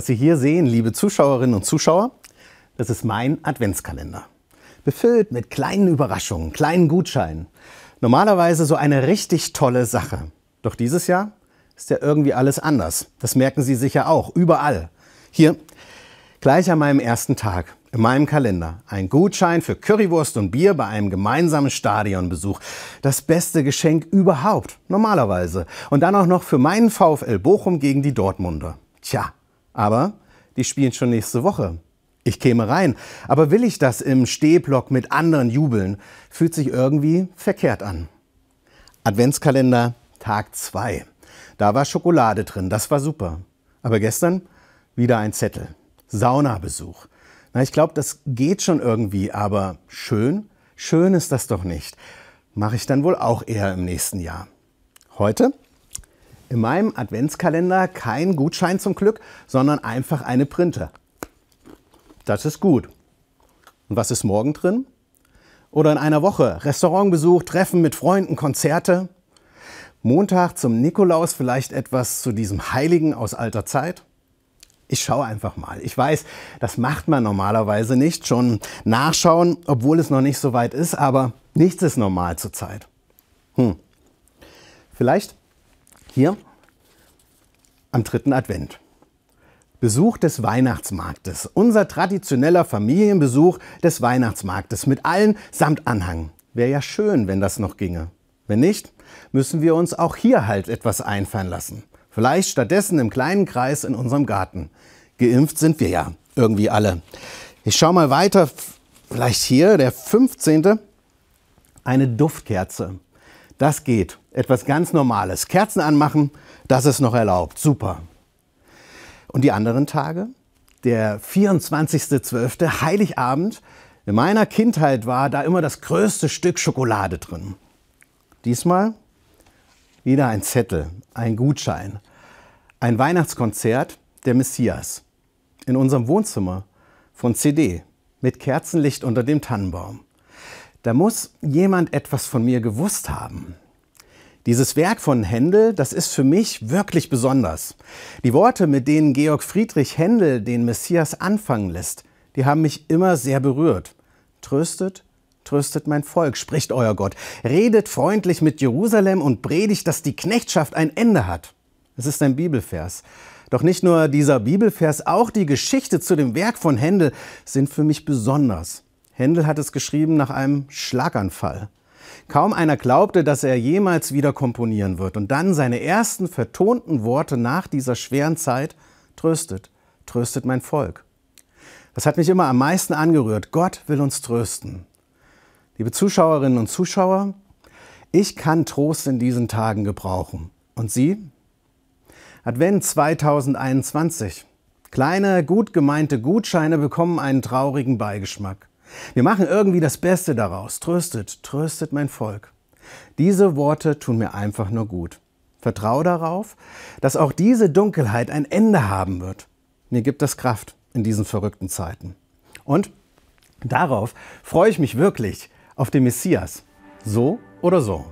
Was Sie hier sehen, liebe Zuschauerinnen und Zuschauer, das ist mein Adventskalender. Befüllt mit kleinen Überraschungen, kleinen Gutscheinen. Normalerweise so eine richtig tolle Sache. Doch dieses Jahr ist ja irgendwie alles anders. Das merken Sie sicher auch, überall. Hier, gleich an meinem ersten Tag, in meinem Kalender. Ein Gutschein für Currywurst und Bier bei einem gemeinsamen Stadionbesuch. Das beste Geschenk überhaupt, normalerweise. Und dann auch noch für meinen VfL Bochum gegen die Dortmunder. Tja, aber die spielen schon nächste Woche. Ich käme rein, aber will ich das im Stehblock mit anderen jubeln? Fühlt sich irgendwie verkehrt an. Adventskalender Tag 2. Da war Schokolade drin, das war super. Aber gestern wieder ein Zettel. Saunabesuch. Na, ich glaube, das geht schon irgendwie, aber schön, schön ist das doch nicht. Mache ich dann wohl auch eher im nächsten Jahr. Heute in meinem Adventskalender kein Gutschein zum Glück, sondern einfach eine Printe. Das ist gut. Und was ist morgen drin? Oder in einer Woche Restaurantbesuch, Treffen mit Freunden, Konzerte. Montag zum Nikolaus vielleicht etwas zu diesem Heiligen aus alter Zeit. Ich schaue einfach mal. Ich weiß, das macht man normalerweise nicht. Schon nachschauen, obwohl es noch nicht so weit ist, aber nichts ist normal zurzeit. Hm. Vielleicht hier am dritten Advent. Besuch des Weihnachtsmarktes. Unser traditioneller Familienbesuch des Weihnachtsmarktes mit allen samt Anhang. Wäre ja schön, wenn das noch ginge. Wenn nicht, müssen wir uns auch hier halt etwas einfallen lassen. Vielleicht stattdessen im kleinen Kreis in unserem Garten. Geimpft sind wir ja irgendwie alle. Ich schaue mal weiter. Vielleicht hier, der 15. Eine Duftkerze. Das geht. Etwas ganz Normales. Kerzen anmachen, das ist noch erlaubt. Super. Und die anderen Tage? Der 24.12., Heiligabend. In meiner Kindheit war da immer das größte Stück Schokolade drin. Diesmal wieder ein Zettel, ein Gutschein. Ein Weihnachtskonzert der Messias. In unserem Wohnzimmer von CD mit Kerzenlicht unter dem Tannenbaum. Da muss jemand etwas von mir gewusst haben. Dieses Werk von Händel, das ist für mich wirklich besonders. Die Worte, mit denen Georg Friedrich Händel den Messias anfangen lässt, die haben mich immer sehr berührt. Tröstet, tröstet mein Volk, spricht euer Gott. Redet freundlich mit Jerusalem und predigt, dass die Knechtschaft ein Ende hat. Es ist ein Bibelvers. Doch nicht nur dieser Bibelvers, auch die Geschichte zu dem Werk von Händel sind für mich besonders. Händel hat es geschrieben nach einem Schlaganfall. Kaum einer glaubte, dass er jemals wieder komponieren wird. Und dann seine ersten vertonten Worte nach dieser schweren Zeit, tröstet, tröstet mein Volk. Das hat mich immer am meisten angerührt. Gott will uns trösten. Liebe Zuschauerinnen und Zuschauer, ich kann Trost in diesen Tagen gebrauchen. Und Sie? Advent 2021. Kleine, gut gemeinte Gutscheine bekommen einen traurigen Beigeschmack. Wir machen irgendwie das Beste daraus. Tröstet, tröstet mein Volk. Diese Worte tun mir einfach nur gut. Vertraue darauf, dass auch diese Dunkelheit ein Ende haben wird. Mir gibt das Kraft in diesen verrückten Zeiten. Und darauf freue ich mich wirklich auf den Messias. So oder so.